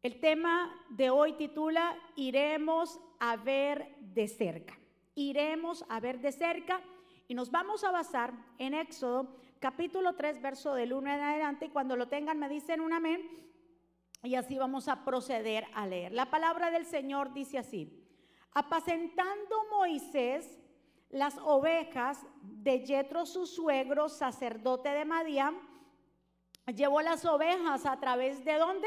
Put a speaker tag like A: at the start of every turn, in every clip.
A: El tema de hoy titula Iremos a ver de cerca. Iremos a ver de cerca y nos vamos a basar en Éxodo capítulo 3, verso del 1 en adelante. Y cuando lo tengan me dicen un amén y así vamos a proceder a leer. La palabra del Señor dice así. Apacentando Moisés las ovejas de Jetro su suegro, sacerdote de Madián, llevó las ovejas a través de dónde?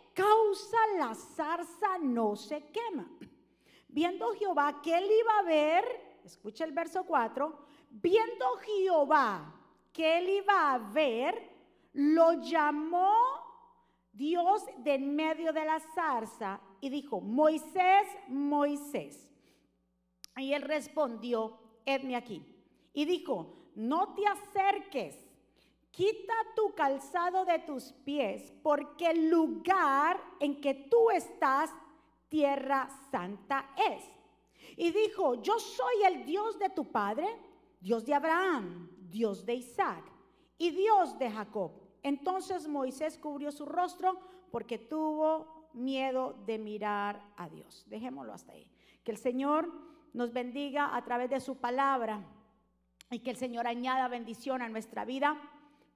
A: causa la zarza no se quema. Viendo Jehová que él iba a ver, escucha el verso 4, viendo Jehová que él iba a ver, lo llamó Dios de en medio de la zarza y dijo, Moisés, Moisés. Y él respondió, edme aquí. Y dijo, no te acerques quita tu calzado de tus pies, porque el lugar en que tú estás, tierra santa es. Y dijo, yo soy el Dios de tu padre, Dios de Abraham, Dios de Isaac y Dios de Jacob. Entonces Moisés cubrió su rostro porque tuvo miedo de mirar a Dios. Dejémoslo hasta ahí. Que el Señor nos bendiga a través de su palabra y que el Señor añada bendición a nuestra vida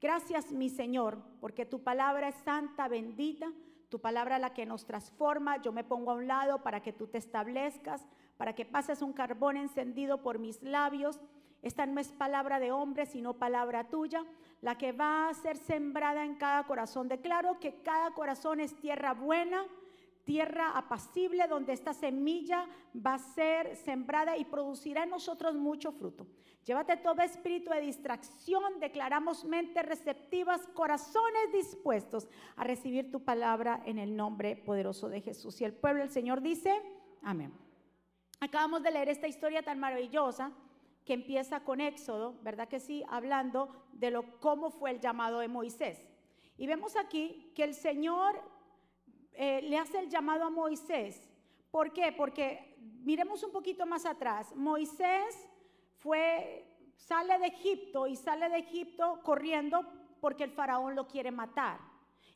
A: Gracias, mi Señor, porque tu palabra es santa, bendita, tu palabra la que nos transforma. Yo me pongo a un lado para que tú te establezcas, para que pases un carbón encendido por mis labios. Esta no es palabra de hombre, sino palabra tuya, la que va a ser sembrada en cada corazón. Declaro que cada corazón es tierra buena tierra apacible donde esta semilla va a ser sembrada y producirá en nosotros mucho fruto. Llévate todo espíritu de distracción, declaramos mentes receptivas, corazones dispuestos a recibir tu palabra en el nombre poderoso de Jesús. Y el pueblo del Señor dice, amén. Acabamos de leer esta historia tan maravillosa que empieza con Éxodo, ¿verdad que sí? Hablando de lo cómo fue el llamado de Moisés. Y vemos aquí que el Señor eh, le hace el llamado a Moisés. ¿Por qué? Porque miremos un poquito más atrás. Moisés fue, sale de Egipto y sale de Egipto corriendo porque el faraón lo quiere matar.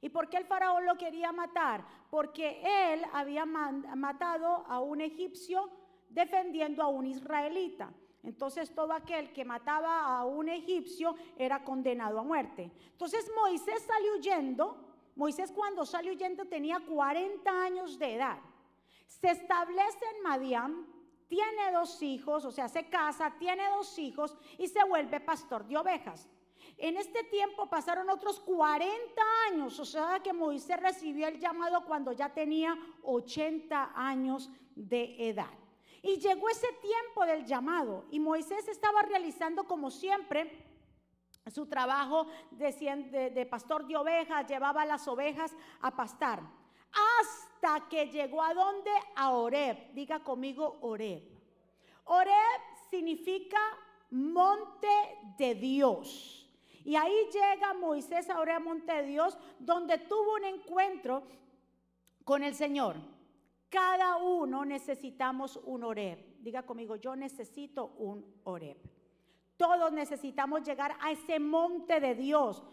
A: ¿Y por qué el faraón lo quería matar? Porque él había matado a un egipcio defendiendo a un israelita. Entonces todo aquel que mataba a un egipcio era condenado a muerte. Entonces Moisés salió huyendo Moisés cuando salió huyendo tenía 40 años de edad. Se establece en Madián, tiene dos hijos, o sea, se casa, tiene dos hijos y se vuelve pastor de ovejas. En este tiempo pasaron otros 40 años, o sea que Moisés recibió el llamado cuando ya tenía 80 años de edad. Y llegó ese tiempo del llamado y Moisés estaba realizando como siempre su trabajo de, pastor de ovejas, llevaba las ovejas a pastar. Hasta que llegó a donde? A Oreb. Diga conmigo Oreb. Oreb significa monte de Dios. Y ahí llega Moisés a Oreb, monte de Dios, donde tuvo un encuentro con el Señor. Cada uno necesitamos un Oreb. Diga conmigo, yo necesito un Oreb. Todos necesitamos llegar a ese monte de Dios,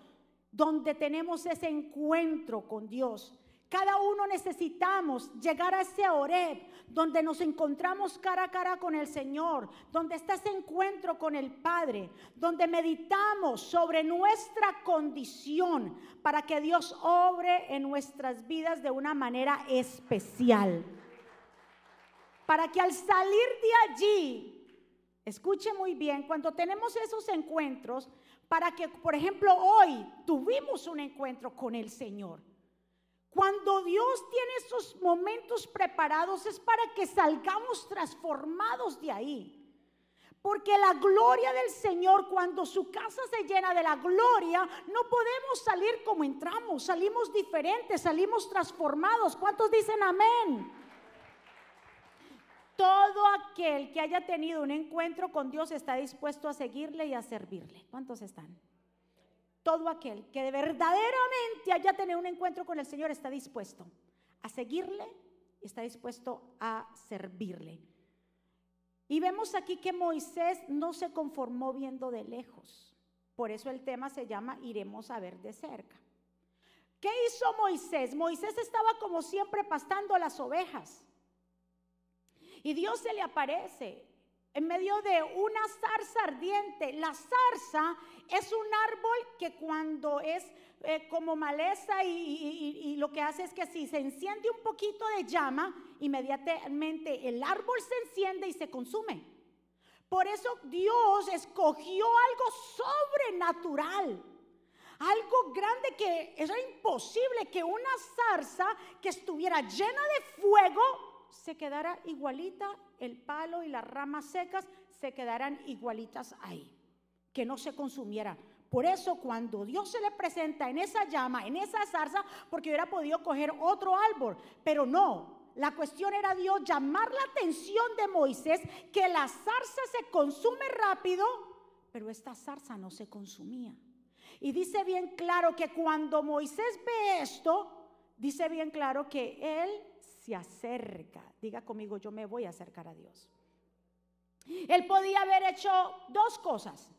A: donde tenemos ese encuentro con Dios. Cada uno necesitamos llegar a ese Oreb, donde nos encontramos cara a cara con el Señor, donde está ese encuentro con el Padre, donde meditamos sobre nuestra condición para que Dios obre en nuestras vidas de una manera especial. Para que al salir de allí Escuche muy bien, cuando tenemos esos encuentros, para que, por ejemplo, hoy tuvimos un encuentro con el Señor. Cuando Dios tiene esos momentos preparados es para que salgamos transformados de ahí. Porque la gloria del Señor, cuando su casa se llena de la gloria, no podemos salir como entramos, salimos diferentes, salimos transformados. ¿Cuántos dicen amén? todo aquel que haya tenido un encuentro con Dios está dispuesto a seguirle y a servirle. ¿Cuántos están? Todo aquel que verdaderamente haya tenido un encuentro con el Señor está dispuesto a seguirle y está dispuesto a servirle. Y vemos aquí que Moisés no se conformó viendo de lejos. Por eso el tema se llama Iremos a ver de cerca. ¿Qué hizo Moisés? Moisés estaba como siempre pastando las ovejas. Y Dios se le aparece en medio de una zarza ardiente. La zarza es un árbol que cuando es eh, como maleza y, lo que hace es que si se enciende un poquito de llama, inmediatamente el árbol se enciende y se consume. Por eso Dios escogió algo sobrenatural. Algo grande que era imposible que una zarza que estuviera llena de fuego se quedara igualita, el palo y las ramas secas se quedaran igualitas ahí, que no se consumiera. Por eso cuando Dios se le presenta en esa llama, en esa zarza, porque hubiera podido coger otro árbol, pero no. La cuestión era Dios llamar la atención de Moisés que la zarza se consume rápido, pero esta zarza no se consumía. Y dice bien claro que cuando Moisés ve esto, dice bien claro que él se acerca. Diga conmigo, yo me voy a acercar a Dios. Él podía haber hecho dos cosas.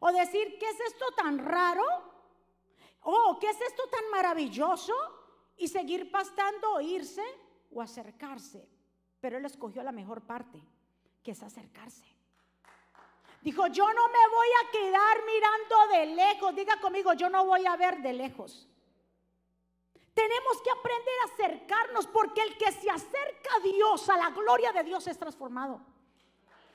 A: O decir, ¿qué es esto tan raro? ¿O qué es esto tan maravilloso? Y seguir pastando o irse o acercarse. Pero él escogió la mejor parte, que es acercarse. Dijo, yo no me voy a quedar mirando de lejos. Diga conmigo, yo no voy a ver de lejos. Tenemos que aprender a acercarnos porque el que se acerca a Dios, a la gloria de Dios, es transformado.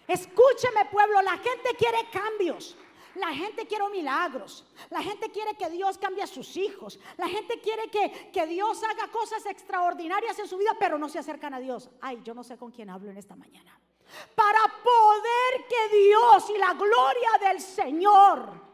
A: Escúcheme pueblo, la gente quiere cambios. La gente quiere milagros. La gente quiere que Dios cambie a sus hijos. La gente quiere que, que, Dios haga cosas extraordinarias en su vida, pero no se acercan a Dios. Ay, yo no sé con quién hablo en esta mañana. Para poder que Dios y la gloria del Señor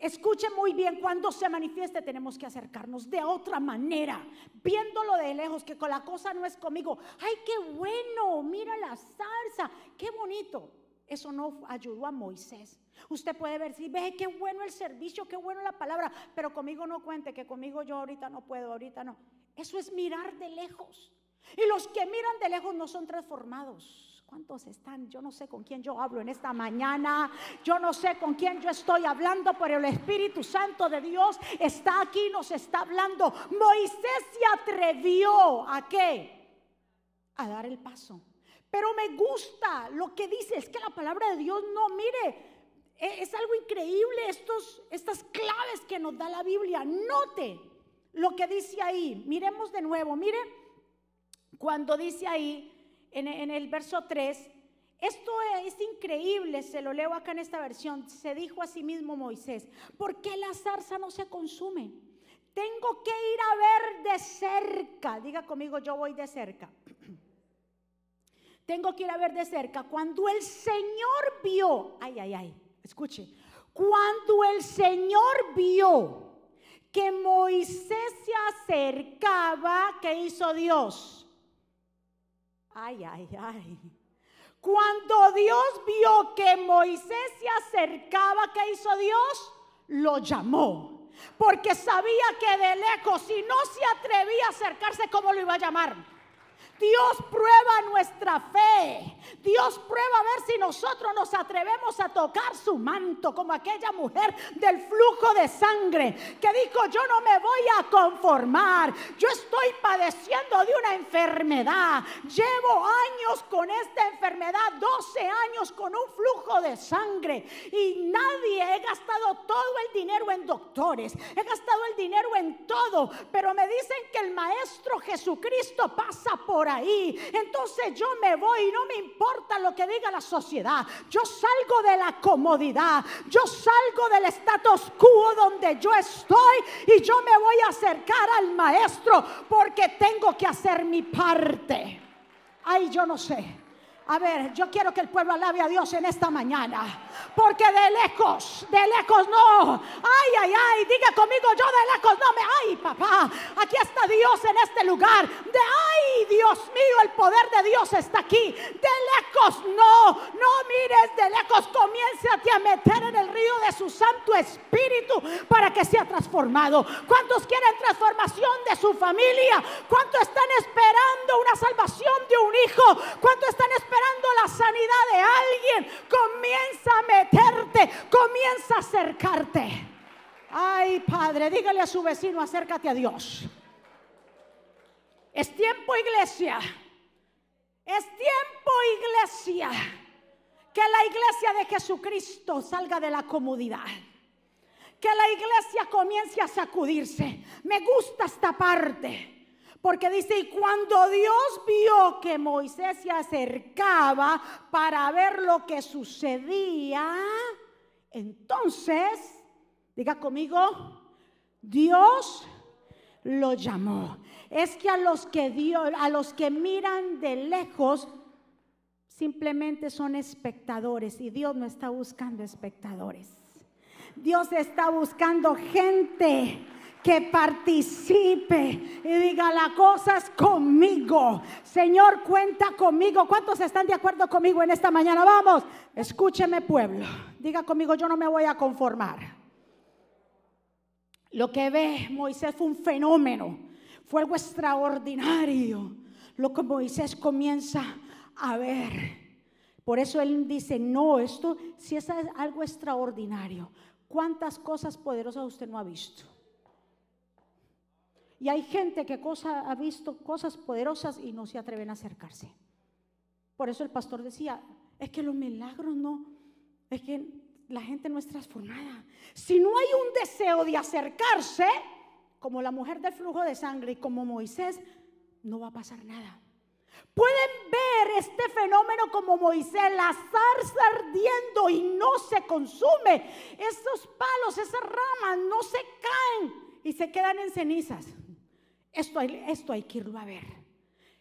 A: Escuche muy bien, cuando se manifieste tenemos que acercarnos de otra manera, viéndolo de lejos, que con la cosa no es conmigo. Ay, qué bueno, mira la salsa, qué bonito. Eso no ayudó a Moisés. Usted puede ver, si ve qué bueno el servicio, qué bueno la palabra, pero conmigo no cuente, que conmigo yo ahorita no puedo, ahorita no. Eso es mirar de lejos. Y los que miran de lejos no son transformados. ¿Cuántos están? Yo no sé con quién yo hablo en esta mañana. Yo no sé con quién yo estoy hablando, pero el Espíritu Santo de Dios está aquí, nos está hablando. Moisés se atrevió a qué? A dar el paso. Pero me gusta lo que dice, es que la palabra de Dios no, mire, e, es algo increíble estos, estas claves que nos da la Biblia. Note lo que dice ahí. Miremos de nuevo, mire, cuando dice ahí, en, el verso 3, esto es increíble, se lo leo acá en esta versión. Se dijo a sí mismo Moisés, ¿por qué la zarza no se consume? Tengo que ir a ver de cerca. Diga conmigo, yo voy de cerca. Tengo que ir a ver de cerca. Cuando el Señor vio, ay, ay, ay, escuche, cuando el Señor vio que Moisés se acercaba, ¿qué hizo Dios? Ay, ay, ay. Cuando Dios vio que Moisés se acercaba, ¿qué hizo Dios? Lo llamó. Porque sabía que de lejos, si no se atrevía a acercarse, ¿cómo lo iba a llamar? Dios prueba nuestra fe. Dios prueba a ver si nosotros nos atrevemos a tocar su manto, como aquella mujer del flujo de sangre que dijo, yo no me voy a conformar, yo estoy padeciendo de una enfermedad, llevo años con esta enfermedad, 12 años con un flujo de sangre y nadie, he gastado todo el dinero en doctores, he gastado el dinero en todo, pero me dicen que el Maestro Jesucristo pasa por ahí. Entonces yo me voy y no me importa lo que diga la sociedad. Yo salgo de la comodidad. Yo salgo del status quo donde yo estoy y yo me voy a acercar al maestro porque tengo que hacer mi parte. Ay, yo no sé. A ver, yo quiero que el pueblo alabe a Dios en esta mañana. Porque de lejos, de lejos no. Ay, ay, ay, diga conmigo, yo de lejos no me. Ay, papá, aquí está Dios en este lugar. De ay, Dios mío, el poder de Dios está aquí. De lejos no, no mires de lejos. Comience a meter en el río de su Santo Espíritu para que sea transformado. ¿Cuántos quieren transformación de su familia? ¿Cuántos están esperando una salvación de un hijo? ¿Cuántos están esperando? La sanidad de alguien, comienza a meterte, comienza a acercarte. Ay, Padre, dígale a su vecino, acércate a Dios. Es tiempo, iglesia. Es tiempo, iglesia. Que la iglesia de Jesucristo salga de la comodidad. Que la iglesia comience a sacudirse. Me gusta esta parte. Porque dice, y cuando Dios vio que Moisés se acercaba para ver lo que sucedía, entonces, diga conmigo, Dios lo llamó. Es que a los que Dios, a los que miran de lejos, simplemente son espectadores y Dios no está buscando espectadores. Dios está buscando gente que participe y diga las cosas conmigo. Señor, cuenta conmigo. ¿Cuántos están de acuerdo conmigo en esta mañana? Vamos, escúcheme pueblo. Diga conmigo, yo no me voy a conformar. Lo que ve Moisés fue un fenómeno, fue algo extraordinario. Lo que Moisés comienza a ver. Por eso él dice, no, esto si es algo extraordinario. ¿Cuántas cosas poderosas usted no ha visto? Y hay gente que cosa, ha visto cosas poderosas y no se atreven a acercarse. Por eso el pastor decía, es que los milagros no, es que la gente no es transformada. Si no hay un deseo de acercarse, como la mujer del flujo de sangre y como Moisés, no va a pasar nada. Pueden ver este fenómeno como Moisés, la zarza ardiendo y no se consume. Esos palos, esas ramas no se caen y se quedan en cenizas. Esto hay, esto hay que irlo a ver.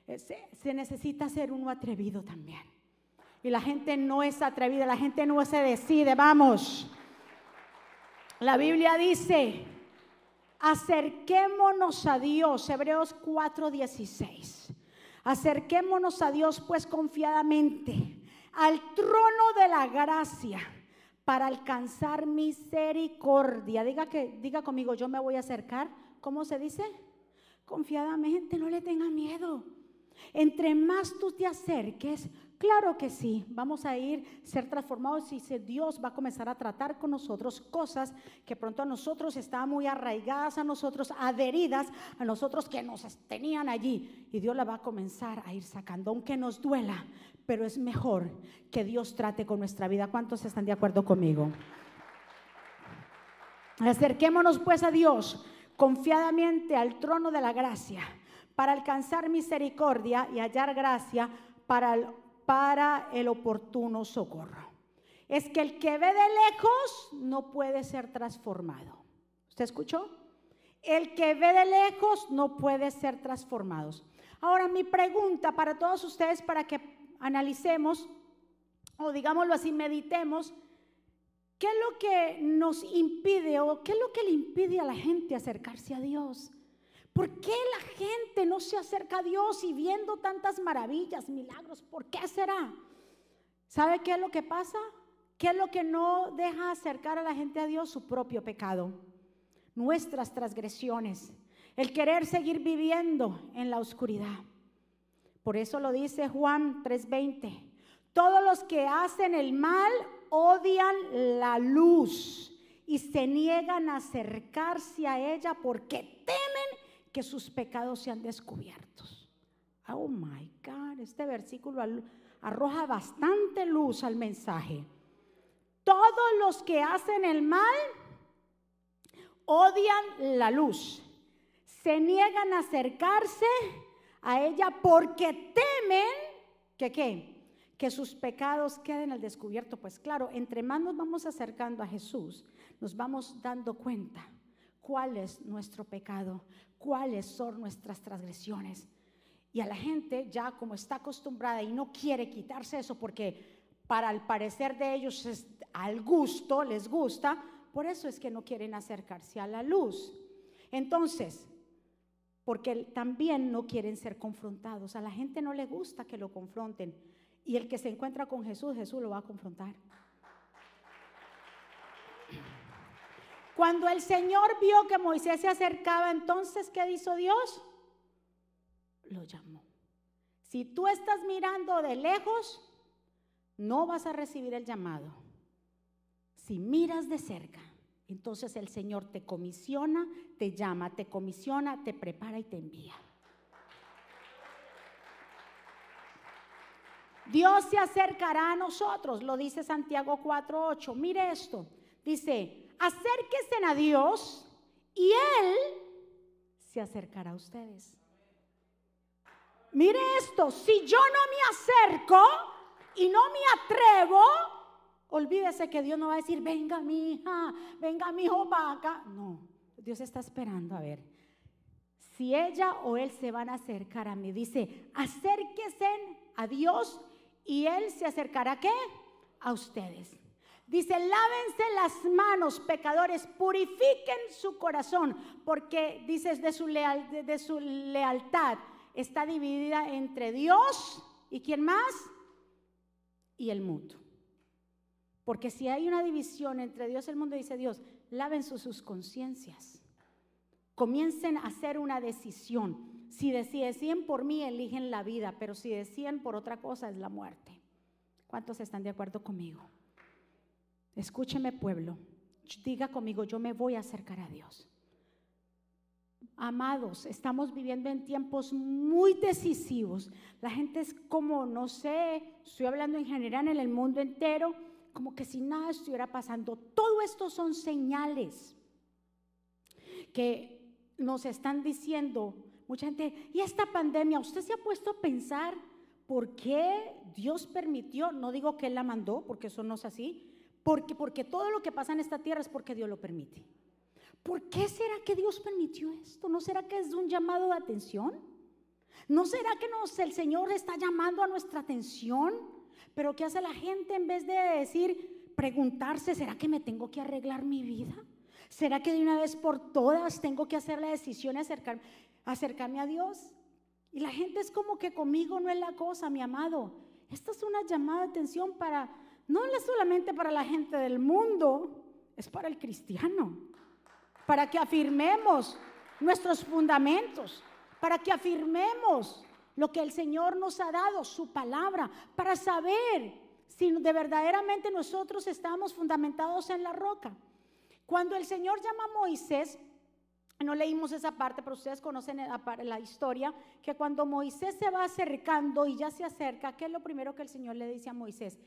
A: Eh, se, necesita ser uno atrevido también. Y la gente no es atrevida, la gente no se decide, vamos. La Biblia dice, acerquémonos a Dios, Hebreos 4:16. Acerquémonos a Dios pues confiadamente al trono de la gracia para alcanzar misericordia. Diga que diga conmigo, yo me voy a acercar. ¿Cómo se dice? Confiadamente, no le tenga miedo. Entre más tú te acerques, claro que sí, vamos a ir ser transformados y Dios va a comenzar a tratar con nosotros cosas que pronto a nosotros estaban muy arraigadas a nosotros, adheridas a nosotros que nos tenían allí y Dios la va a comenzar a ir sacando, aunque nos duela, pero es mejor que Dios trate con nuestra vida. ¿Cuántos están de acuerdo conmigo? Acerquémonos pues a Dios confiadamente al trono de la gracia para alcanzar misericordia y hallar gracia para el, para el oportuno socorro. Es que el que ve de lejos no puede ser transformado. ¿Usted escuchó? El que ve de lejos no puede ser transformado. Ahora mi pregunta para todos ustedes, para que analicemos, o digámoslo así, meditemos, ¿Qué es lo que nos impide o qué es lo que le impide a la gente acercarse a Dios? ¿Por qué la gente no se acerca a Dios y viendo tantas maravillas, milagros? ¿Por qué será? ¿Sabe qué es lo que pasa? ¿Qué es lo que no deja acercar a la gente a Dios? Su propio pecado, nuestras transgresiones, el querer seguir viviendo en la oscuridad. Por eso lo dice Juan 3:20. Todos los que hacen el mal odian la luz y se niegan a acercarse a ella porque temen que sus pecados sean descubiertos. Oh my God, este versículo arroja bastante luz al mensaje. Todos los que hacen el mal odian la luz, se niegan a acercarse a ella porque temen que qué? Que sus pecados queden al descubierto. Pues claro, entre más nos vamos acercando a Jesús, nos vamos dando cuenta cuál es nuestro pecado, cuáles son nuestras transgresiones. Y a la gente ya como está acostumbrada y no quiere quitarse eso porque para el parecer de ellos es al gusto, les gusta, por eso es que no quieren acercarse a la luz. Entonces, porque también no quieren ser confrontados. A la gente no le gusta que lo confronten. Y el que se encuentra con Jesús, Jesús lo va a confrontar. Cuando el Señor vio que Moisés se acercaba, entonces, ¿qué hizo Dios? Lo llamó. Si tú estás mirando de lejos, no vas a recibir el llamado. Si miras de cerca, entonces el Señor te comisiona, te llama, te comisiona, te prepara y te envía. Dios se acercará a nosotros, lo dice Santiago 4:8. Mire esto. Dice, acérquense a Dios y Él se acercará a ustedes. Mire esto, si yo no me acerco y no me atrevo, olvídese que Dios no va a decir, venga mi hija, venga mi hijo vaca. No, Dios está esperando a ver. Si ella o él se van a acercar a mí, dice, acérquense a Dios y Él se acercará ¿a qué? A ustedes. Dice, lávense las manos, pecadores, purifiquen su corazón, porque dice de su, leal, de su lealtad está dividida entre Dios y quién más? Y el mundo. Porque si hay una división entre Dios y el mundo, dice Dios, laven sus conciencias. Comiencen a hacer una decisión. Si deciden por mí, eligen la vida, pero si deciden por otra cosa, es la muerte. ¿Cuántos están de acuerdo conmigo? Escúcheme pueblo, diga conmigo, yo me voy a acercar a Dios. Amados, estamos viviendo en tiempos muy decisivos. La gente es como, no sé, estoy hablando en general en el mundo entero, como que si nada estuviera pasando. Todo esto son señales que nos están diciendo mucha gente, ¿y esta pandemia? ¿Usted se ha puesto a pensar por qué Dios permitió? No digo que Él la mandó, porque eso no es así, porque, porque todo lo que pasa en esta tierra es porque Dios lo permite. ¿Por qué será que Dios permitió esto? ¿No será que es un llamado de atención? ¿No será que el Señor está llamando a nuestra atención? Pero ¿qué hace la gente en vez de decir, preguntarse, ¿será que me tengo que arreglar mi vida? ¿Será que de una vez por todas tengo que hacer la decisión de acercarme, acercarme a Dios? Y la gente es como que conmigo no es la cosa, mi amado. Esta es una llamada de atención para no es solamente para la gente del mundo, es para el cristiano, para que afirmemos nuestros fundamentos, para que afirmemos lo que el Señor nos ha dado, su palabra, para saber si de verdaderamente nosotros estamos fundamentados en la roca. Cuando el Señor llama a Moisés, no leímos esa parte, pero ustedes conocen la historia, que cuando Moisés se va acercando y ya se acerca, ¿qué es lo primero que el Señor le dice a Moisés?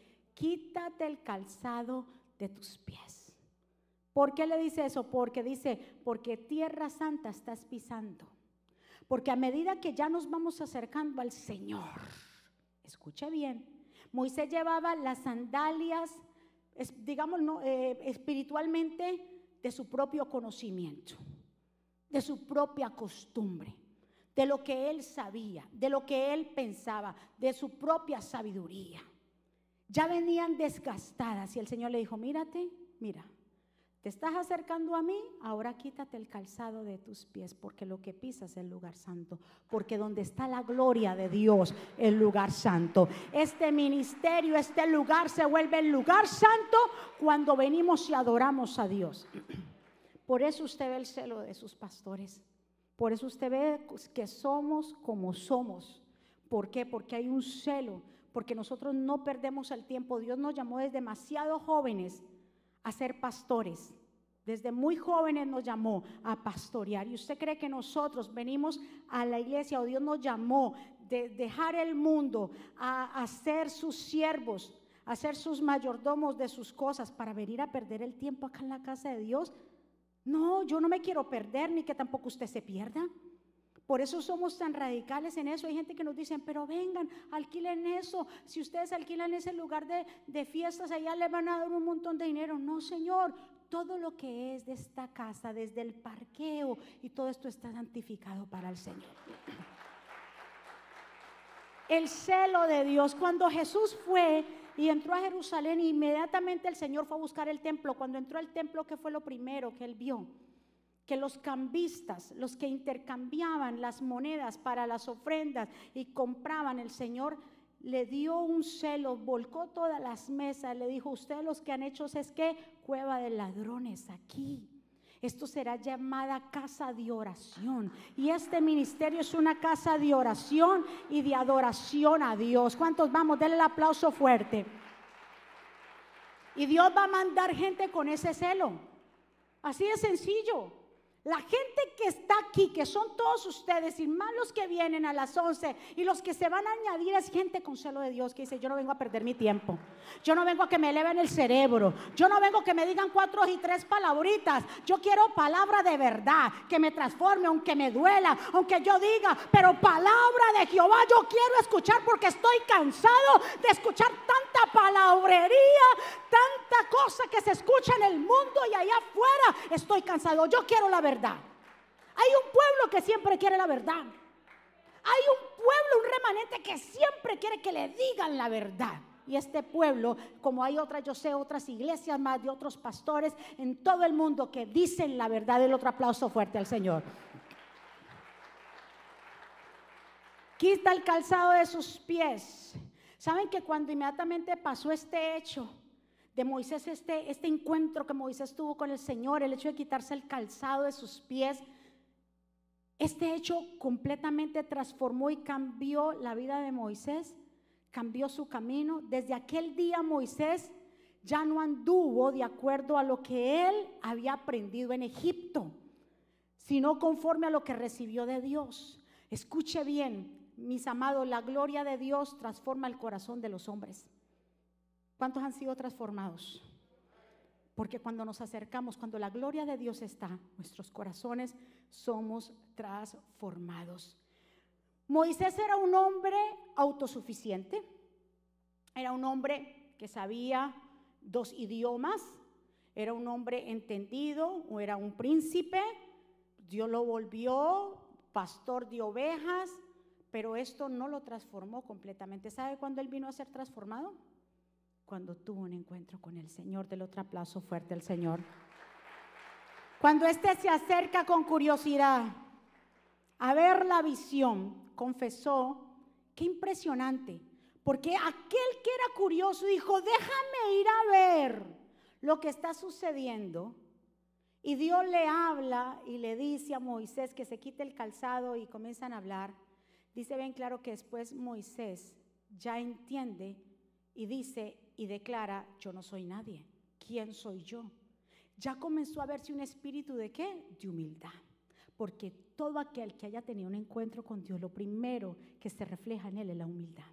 A: quítate el calzado de tus pies. ¿Por qué le dice eso? Porque dice, porque tierra santa estás pisando. Porque a medida que ya nos vamos acercando al Señor, escuche bien, Moisés llevaba las sandalias, digamos, eh, espiritualmente, de su propio conocimiento, de su propia costumbre, de lo que él sabía, de lo que él pensaba, de su propia sabiduría ya venían desgastadas y el Señor le dijo, mírate, mira, te estás acercando a mí, ahora quítate el calzado de tus pies, porque lo que pisas es el lugar santo, porque donde está la gloria de Dios, el lugar santo. Este ministerio, este lugar se vuelve el lugar santo cuando venimos y adoramos a Dios. Por eso usted ve el celo de sus pastores, por eso usted ve que somos como somos. ¿Por qué? Porque hay un celo porque nosotros no perdemos el tiempo. Dios nos llamó desde demasiado jóvenes a ser pastores. Desde muy jóvenes nos llamó a pastorear. ¿Y usted cree que nosotros venimos a la iglesia o Dios nos llamó de dejar el mundo a, a ser sus siervos, a ser sus mayordomos de sus cosas para venir a perder el tiempo acá en la casa de Dios? No, yo no me quiero perder ni que tampoco usted se pierda. Por eso somos tan radicales en eso. Hay gente que nos dice, pero vengan, alquilen eso. Si ustedes alquilan ese lugar de, de fiestas, allá le van a dar un montón de dinero. No, Señor, todo lo que es de esta casa, desde el parqueo y todo esto está santificado para el Señor. el celo de Dios. Cuando Jesús fue y entró a Jerusalén, inmediatamente el Señor fue a buscar el templo. Cuando entró al templo, ¿qué fue lo primero que él vio? Que los cambistas, los que intercambiaban las monedas para las ofrendas y compraban, el Señor le dio un celo, volcó todas las mesas, le dijo, ustedes los que han hecho es que cueva de ladrones aquí. Esto será llamada casa de oración. Y este ministerio es una casa de oración y de adoración a Dios. ¿Cuántos vamos? Denle el aplauso fuerte. Y Dios va a mandar gente con ese celo. Así de sencillo. La gente que está aquí, que son todos ustedes y más los que vienen a las 11 y los que se van a añadir es gente con celo de Dios que dice, yo no vengo a perder mi tiempo, yo no vengo a que me eleven el cerebro, yo no vengo a que me digan cuatro y tres palabritas, yo quiero palabra de verdad, que me transforme, aunque me duela, aunque yo diga, pero palabra de Jehová yo quiero escuchar porque estoy cansado de escuchar tanta palabrería, tanta cosa que se escucha en el mundo y allá afuera, estoy cansado, yo quiero la verdad Hay un pueblo que siempre quiere la verdad. Hay un pueblo, un remanente que siempre quiere que le digan la verdad. Y este pueblo, como hay otras, yo sé, otras iglesias más de otros pastores en todo el mundo que dicen la verdad. El otro aplauso fuerte al Señor. Quita el calzado de sus pies. ¿Saben que cuando inmediatamente pasó este hecho, de Moisés, este, este encuentro que Moisés tuvo con el Señor, el hecho de quitarse el calzado de sus pies, este hecho completamente transformó y cambió la vida de Moisés, cambió su camino. Desde aquel día Moisés ya no anduvo de acuerdo a lo que él había aprendido en Egipto, sino conforme a lo que recibió de Dios. Escuche bien, mis amados, la gloria de Dios transforma el corazón de los hombres. ¿Cuántos han sido transformados? Porque cuando nos acercamos, cuando la gloria de Dios está, nuestros corazones somos transformados. Moisés era un hombre autosuficiente, era un hombre que sabía dos idiomas, era un hombre entendido, o era un príncipe, Dios lo volvió pastor de ovejas, pero esto no lo transformó completamente. ¿Sabe cuándo él vino a ser transformado? Cuando tuvo un encuentro con el Señor. Del otro aplauso fuerte al Señor. Cuando éste se acerca con curiosidad a ver la visión, confesó, qué impresionante, porque aquel que era curioso dijo, déjame ir a ver lo que está sucediendo. Y Dios le habla y le dice a Moisés que se quite el calzado y comienzan a hablar. Dice bien claro que después Moisés ya entiende y dice, y declara, yo no soy nadie, ¿quién soy yo? Ya comenzó a verse un espíritu de qué? De humildad. Porque todo aquel que haya tenido un encuentro con Dios, lo primero que se refleja en él es la humildad.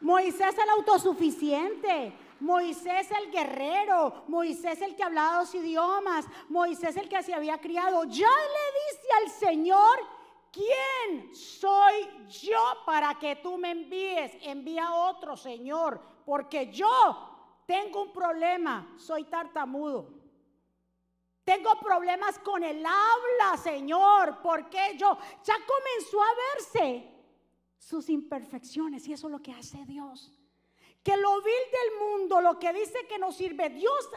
A: Moisés el autosuficiente, Moisés el guerrero, Moisés el que hablaba dos idiomas, Moisés el que se había criado, ya le dice al Señor, ¿quién soy yo para que tú me envíes? Envía a otro, Señor, porque yo tengo un problema, soy tartamudo. Tengo problemas con el habla, Señor, porque yo ya comenzó a verse sus imperfecciones y eso es lo que hace Dios que lo vil del mundo, lo que dice que nos sirve, Dios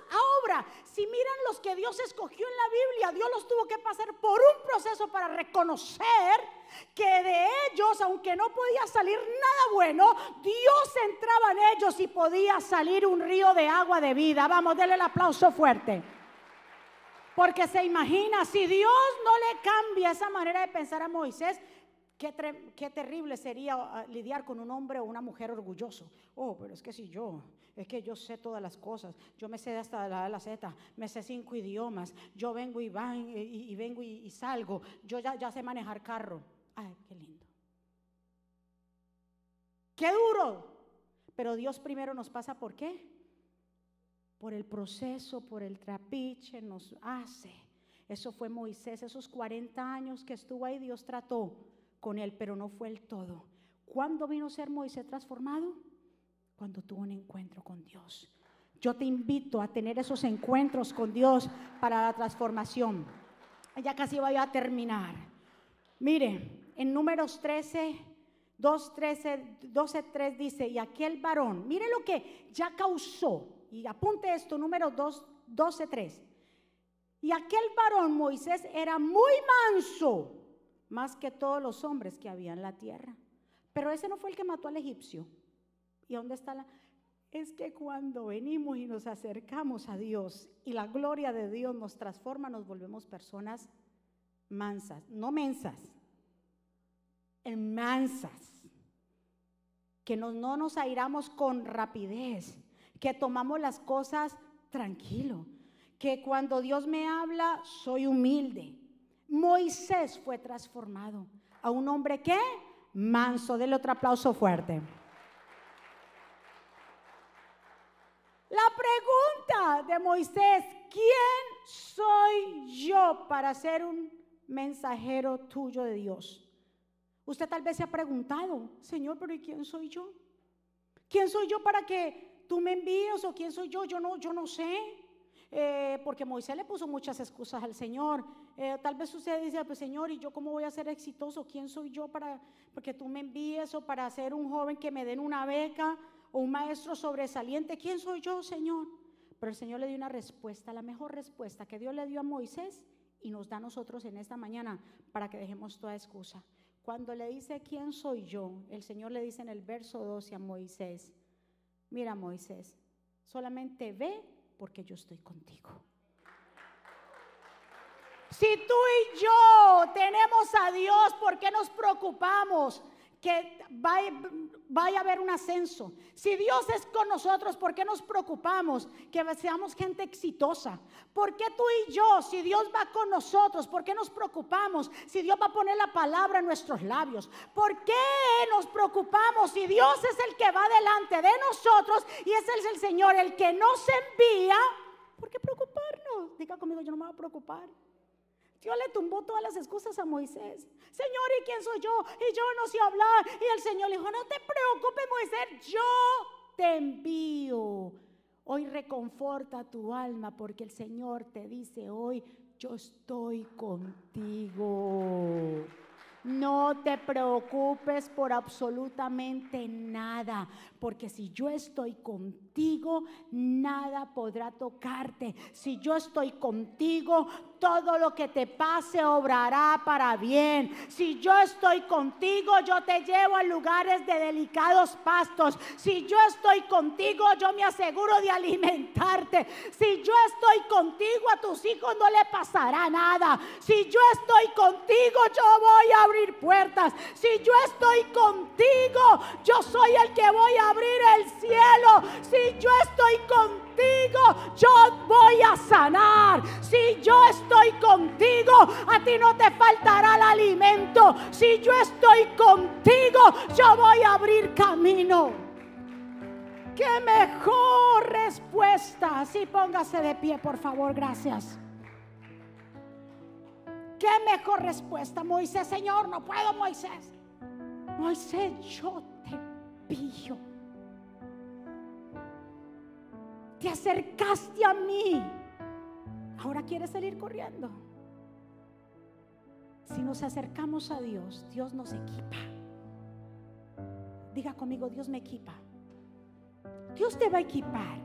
A: obra. Si miran los que Dios escogió en la Biblia, Dios los tuvo que pasar por un proceso para reconocer que de ellos, aunque no podía salir nada bueno, Dios entraba en ellos y podía salir un río de agua de vida. Vamos, denle el aplauso fuerte. Porque se imagina, si Dios no le cambia esa manera de pensar a Moisés, Qué, terrible sería ah, lidiar con un hombre o una mujer orgulloso. Oh, pero es que si yo, es que yo sé todas las cosas, yo me sé hasta la la Z, me sé cinco idiomas, yo vengo y, van, y, vengo y, salgo, yo ya, ya sé manejar carro. Ay, qué lindo. Qué duro. Pero Dios primero nos pasa por qué? Por el proceso, por el trapiche, nos hace. Eso fue Moisés, esos 40 años que estuvo ahí, Dios trató con él, pero no fue el todo. ¿Cuándo vino a ser Moisés transformado? Cuando tuvo un encuentro con Dios. Yo te invito a tener esos encuentros con Dios para la transformación. Ya casi voy a terminar. Mire, en números 13 12, 3 dice, y aquel varón, mire lo que ya causó, y apunte esto, número 2, 12, 3. Y aquel varón Moisés era muy manso, más que todos los hombres que había en la tierra. Pero ese no fue el que mató al egipcio. ¿Y dónde está la...? Es que cuando venimos y nos acercamos a Dios y la gloria de Dios nos transforma, nos volvemos personas mansas, no mensas, en mansas, que no nos airamos con rapidez, que tomamos las cosas tranquilo, que cuando Dios me habla soy humilde. Moisés fue transformado a un hombre que manso. Dele otro aplauso fuerte. La pregunta de Moisés, ¿quién soy yo para ser un mensajero tuyo de Dios? Usted tal vez se ha preguntado, Señor, pero ¿y quién soy yo? ¿Quién soy yo para que tú me envíes o quién soy yo? Yo no, yo no sé. Eh, porque Moisés le puso muchas excusas al Señor. Eh, tal vez usted dice, pues Señor, ¿y yo cómo voy a ser exitoso? ¿Quién soy yo para porque tú me envíes o para ser un joven que me den una beca o un maestro sobresaliente? ¿Quién soy yo, Señor? Pero el Señor le dio una respuesta, la mejor respuesta que Dios le dio a Moisés y nos da a nosotros en esta mañana para que dejemos toda excusa. Cuando le dice, ¿quién soy yo? El Señor le dice en el verso 12 a Moisés, mira Moisés, solamente ve porque yo estoy contigo. Si tú y yo tenemos a Dios, ¿por qué nos preocupamos? Que vaya, a haber un ascenso. Si Dios es con nosotros, ¿por qué nos preocupamos que seamos gente exitosa? ¿Por qué tú y yo, si Dios va con nosotros, por qué nos preocupamos si Dios va a poner la palabra en nuestros labios? ¿Por qué nos preocupamos si Dios es el que va delante de nosotros y es el Señor el que nos envía? ¿Por qué preocuparnos? Diga conmigo, yo no me voy a preocupar. Dios le tumbó todas las excusas a Moisés. Señor, ¿y quién soy yo? Y yo no sé hablar. Y el Señor le dijo, no te preocupes, Moisés, yo te envío. Hoy reconforta tu alma porque el Señor te dice hoy, yo estoy contigo. No te preocupes por absolutamente nada, porque si yo estoy contigo, nada podrá tocarte. Si yo estoy contigo, todo lo que te pase obrará para bien. Si yo estoy contigo, yo te llevo a lugares de delicados pastos. Si yo estoy contigo, yo me aseguro de alimentarte. Si yo estoy contigo, a tus hijos no le pasará nada. Si yo estoy contigo, yo voy a abrir puertas. Si yo estoy contigo, yo soy el que voy a abrir el cielo. Si yo estoy contigo, yo voy a sanar. Si yo estoy contigo, a ti no te faltará el alimento. Si yo estoy contigo, yo voy a abrir camino. Qué mejor respuesta. Si póngase de pie, por favor, gracias. Qué mejor respuesta, Moisés, Señor, no puedo, Moisés. Moisés, yo te pillo. Te acercaste a mí. Ahora quieres salir corriendo. Si nos acercamos a Dios, Dios nos equipa. Diga conmigo, Dios me equipa. Dios te va a equipar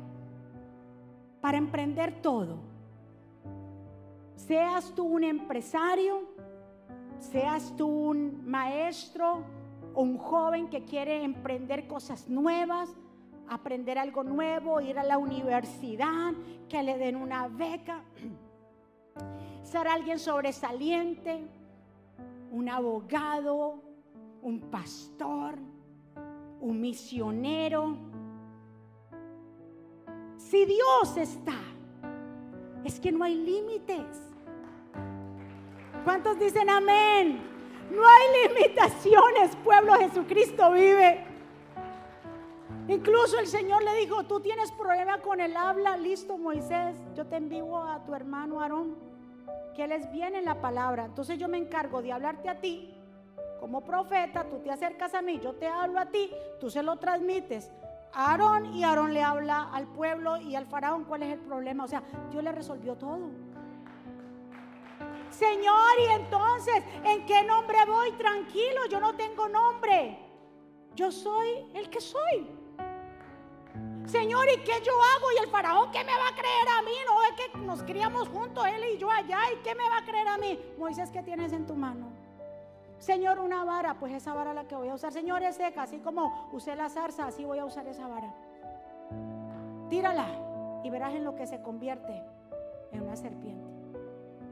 A: para emprender todo Seas tú un empresario, seas tú un maestro o un joven que quiere emprender cosas nuevas, aprender algo nuevo, ir a la universidad, que le den una beca, ser alguien sobresaliente, un abogado, un pastor, un misionero. Si Dios está, es que no hay límites. ¿Cuántos dicen amén? No hay limitaciones, pueblo Jesucristo vive. Incluso el Señor le dijo, tú tienes problema con el habla, listo Moisés, yo te envío a tu hermano Aarón, que él es bien en la palabra. Entonces yo me encargo de hablarte a ti como profeta, tú te acercas a mí, yo te hablo a ti, tú se lo transmites a Aarón y Aarón le habla al pueblo y al faraón cuál es el problema. O sea, Dios le resolvió todo. Señor, y entonces, ¿en qué nombre voy? Tranquilo, yo no tengo nombre. Yo soy el que soy. Señor, ¿y qué yo hago? ¿Y el faraón qué me va a creer a mí? No es que nos criamos juntos, él y yo allá, ¿y qué me va a creer a mí? Moisés, ¿qué tienes en tu mano? Señor, una vara, pues esa vara la que voy a usar. Señor, es seca, así como usé la zarza, así voy a usar esa vara. Tírala y verás en lo que se convierte en una serpiente.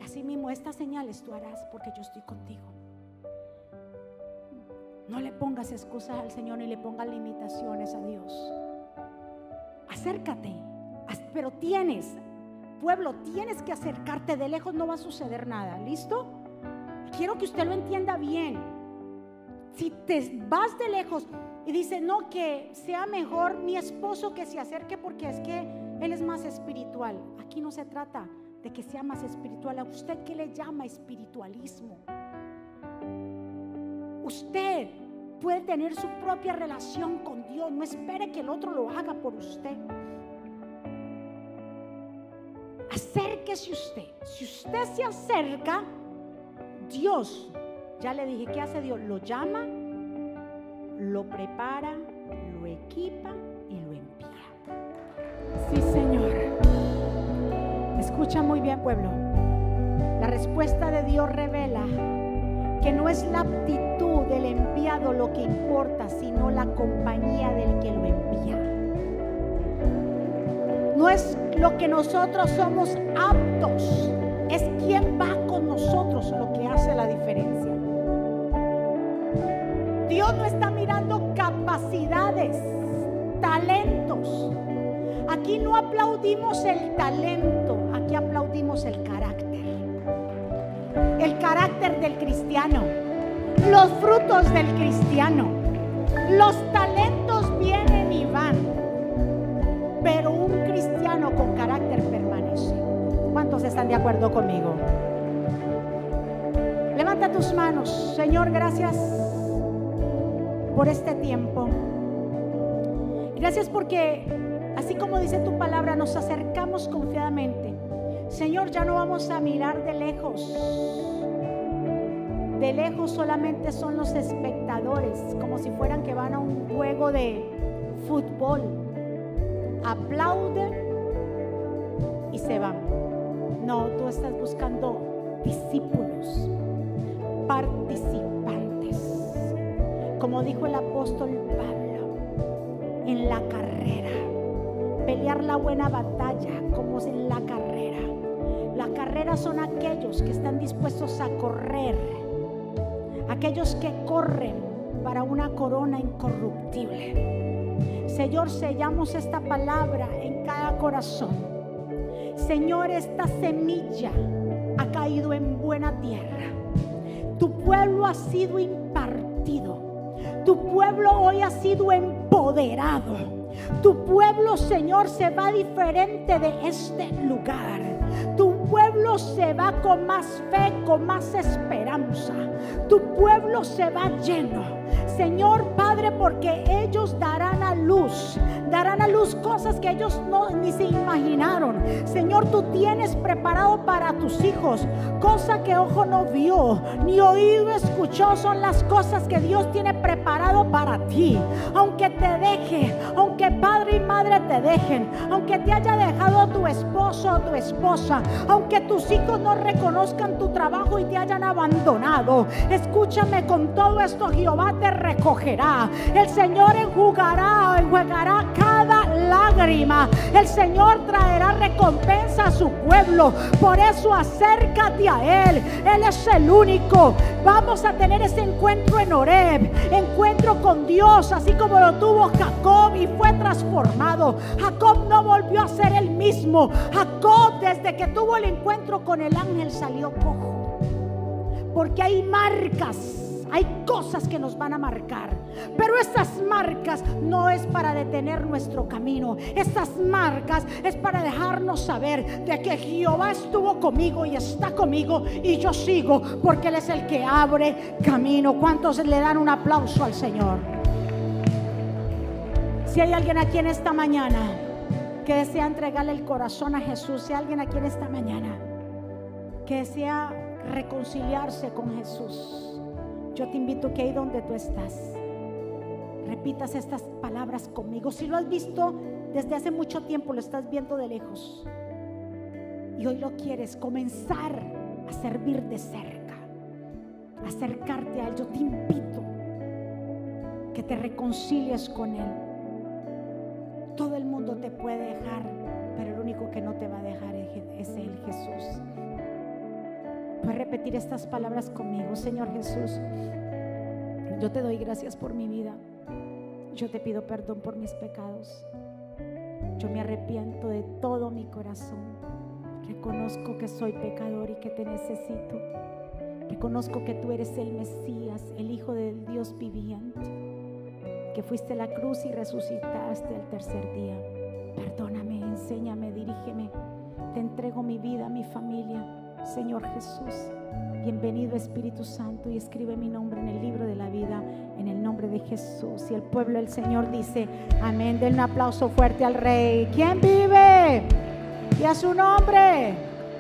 A: Así mismo estas señales tú harás porque yo estoy contigo. No le pongas excusas al Señor ni le pongas limitaciones a Dios. Acércate, pero tienes, pueblo, tienes que acercarte. De lejos no va a suceder nada. ¿Listo? Quiero que usted lo entienda bien. Si te vas de lejos y dice, no, que sea mejor mi esposo que se acerque porque es que él es más espiritual. Aquí no se trata de que sea más espiritual. ¿A usted qué le llama espiritualismo? Usted puede tener su propia relación con Dios. No espere que el otro lo haga por usted. Acérquese usted. Si usted se acerca, Dios, ya le dije, ¿qué hace Dios? Lo llama, lo prepara, lo equipa y lo envía. Sí, Señor. Escucha muy bien, pueblo. La respuesta de Dios revela que no es la aptitud del enviado lo que importa, sino la compañía del que lo envía. No es lo que nosotros somos aptos, es quien va con nosotros lo que hace la diferencia. Dios no está mirando capacidades, talentos. Aquí no aplaudimos el talento, aquí aplaudimos el carácter el carácter del cristiano, los frutos del cristiano. Los talentos vienen y van, pero un cristiano con carácter permanece. ¿Cuántos están de acuerdo conmigo? Levanta tus manos, Señor, gracias por este tiempo. Gracias porque, así como dice tu palabra, nos acercamos confiadamente. Señor, ya no vamos a mirar de lejos de lejos solamente son los espectadores, como si fueran que van a un juego de fútbol. Aplauden y se van. No, tú estás buscando discípulos, participantes. Como dijo el apóstol Pablo, en la carrera. Pelear la buena batalla como en la carrera. Son aquellos que están dispuestos a correr aquellos que corren para una corona incorruptible. Señor, sellamos esta palabra en cada corazón. Señor, esta semilla ha caído en buena tierra. Tu pueblo ha sido impartido. Tu pueblo hoy ha sido empoderado. Tu pueblo, Señor, se va diferente de este lugar. Pueblo se va con más fe, con más esperanza. Tu pueblo se va lleno. Señor Padre, porque ellos darán a luz, darán a luz cosas que ellos no ni se imaginaron. Señor, tú tienes preparado para tus hijos, cosa que ojo no vio, ni oído escuchó, son las cosas que Dios tiene preparado para ti. Aunque te deje, aunque padre y madre te dejen, aunque te haya dejado tu esposo o tu esposa, aunque tus hijos no reconozcan tu trabajo y te hayan abandonado, escúchame con todo esto, Jehová te recogerá. El Señor enjugará, enjugará cada lágrima. El Señor traerá recompensa a su pueblo. Por eso acércate a Él. Él es el único. Vamos a tener ese encuentro en Oreb. Encuentro con Dios, así como lo tuvo Jacob y fue transformado. Jacob no volvió a ser el mismo. Jacob desde que tuvo el encuentro con el ángel salió cojo. Porque hay marcas hay cosas que nos van a marcar. Pero esas marcas no es para detener nuestro camino. Esas marcas es para dejarnos saber de que Jehová estuvo conmigo y está conmigo y yo sigo porque Él es el que abre camino. ¿Cuántos le dan un aplauso al Señor? Si hay alguien aquí en esta mañana que desea entregarle el corazón a Jesús, si hay alguien aquí en esta mañana que desea reconciliarse con Jesús yo te invito que ahí donde tú estás, repitas estas palabras conmigo. Si lo has visto desde hace mucho tiempo, lo estás viendo de lejos. Y hoy lo quieres comenzar a servir de cerca, acercarte a Él. Yo te invito que te reconcilies con Él. Todo el mundo te puede dejar, pero el único que no te va a dejar es Él, Jesús. Puedes repetir estas palabras conmigo, Señor Jesús. Yo te doy gracias por mi vida. Yo te pido perdón por mis pecados. Yo me arrepiento de todo mi corazón. Reconozco que soy pecador y que te necesito. Reconozco que tú eres el Mesías, el Hijo del Dios viviente, que fuiste a la cruz y resucitaste el tercer día. Perdóname, enséñame, dirígeme. Te entrego mi vida, mi familia, Señor Jesús. Bienvenido Espíritu Santo y escribe mi nombre en el libro de la vida en el nombre de Jesús. Y el pueblo del Señor dice, amén. Den un aplauso fuerte al Rey. ¿Quién vive? y a su nombre.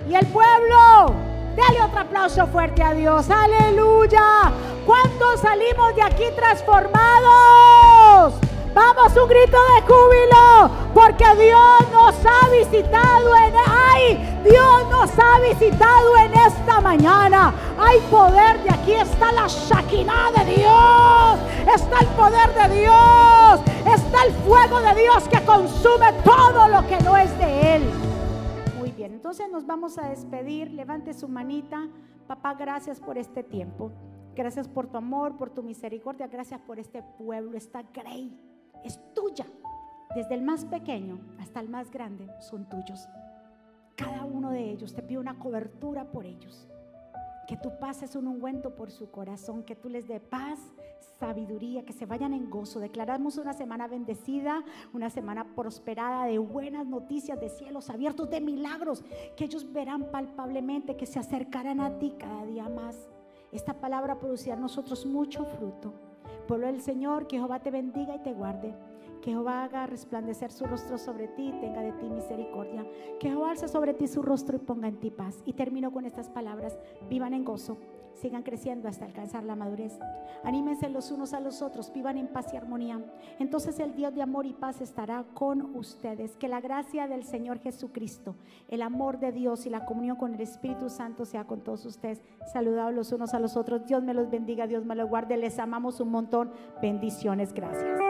A: Y el pueblo, dale otro aplauso fuerte a Dios. Aleluya. ¿Cuántos salimos de aquí transformados? Vamos, un grito de júbilo, porque Dios nos ha visitado en ay, Dios nos ha visitado en esta mañana. Hay poder de aquí está la Shakinah de Dios. Está el poder de Dios. Está el fuego de Dios que consume todo lo que no es de él. Entonces nos vamos a despedir. Levante su manita. Papá, gracias por este tiempo. Gracias por tu amor, por tu misericordia. Gracias por este pueblo, esta grey. Es tuya. Desde el más pequeño hasta el más grande son tuyos. Cada uno de ellos te pido una cobertura por ellos que tú pases un ungüento por su corazón, que tú les dé paz, sabiduría, que se vayan en gozo. Declaramos una semana bendecida, una semana prosperada de buenas noticias, de cielos abiertos, de milagros, que ellos verán palpablemente, que se acercarán a ti cada día más. Esta palabra producirá en nosotros mucho fruto. Pueblo del Señor, que Jehová te bendiga y te guarde. Que Jehová haga resplandecer su rostro sobre ti y tenga de ti misericordia. Que Jehová alce sobre ti su rostro y ponga en ti paz. Y termino con estas palabras. Vivan en gozo, sigan creciendo hasta alcanzar la madurez. Anímense los unos a los otros, vivan en paz y armonía. Entonces el Dios de amor y paz estará con ustedes. Que la gracia del Señor Jesucristo, el amor de Dios y la comunión con el Espíritu Santo sea con todos ustedes. Saludados los unos a los otros. Dios me los bendiga, Dios me los guarde. Les amamos un montón. Bendiciones, gracias.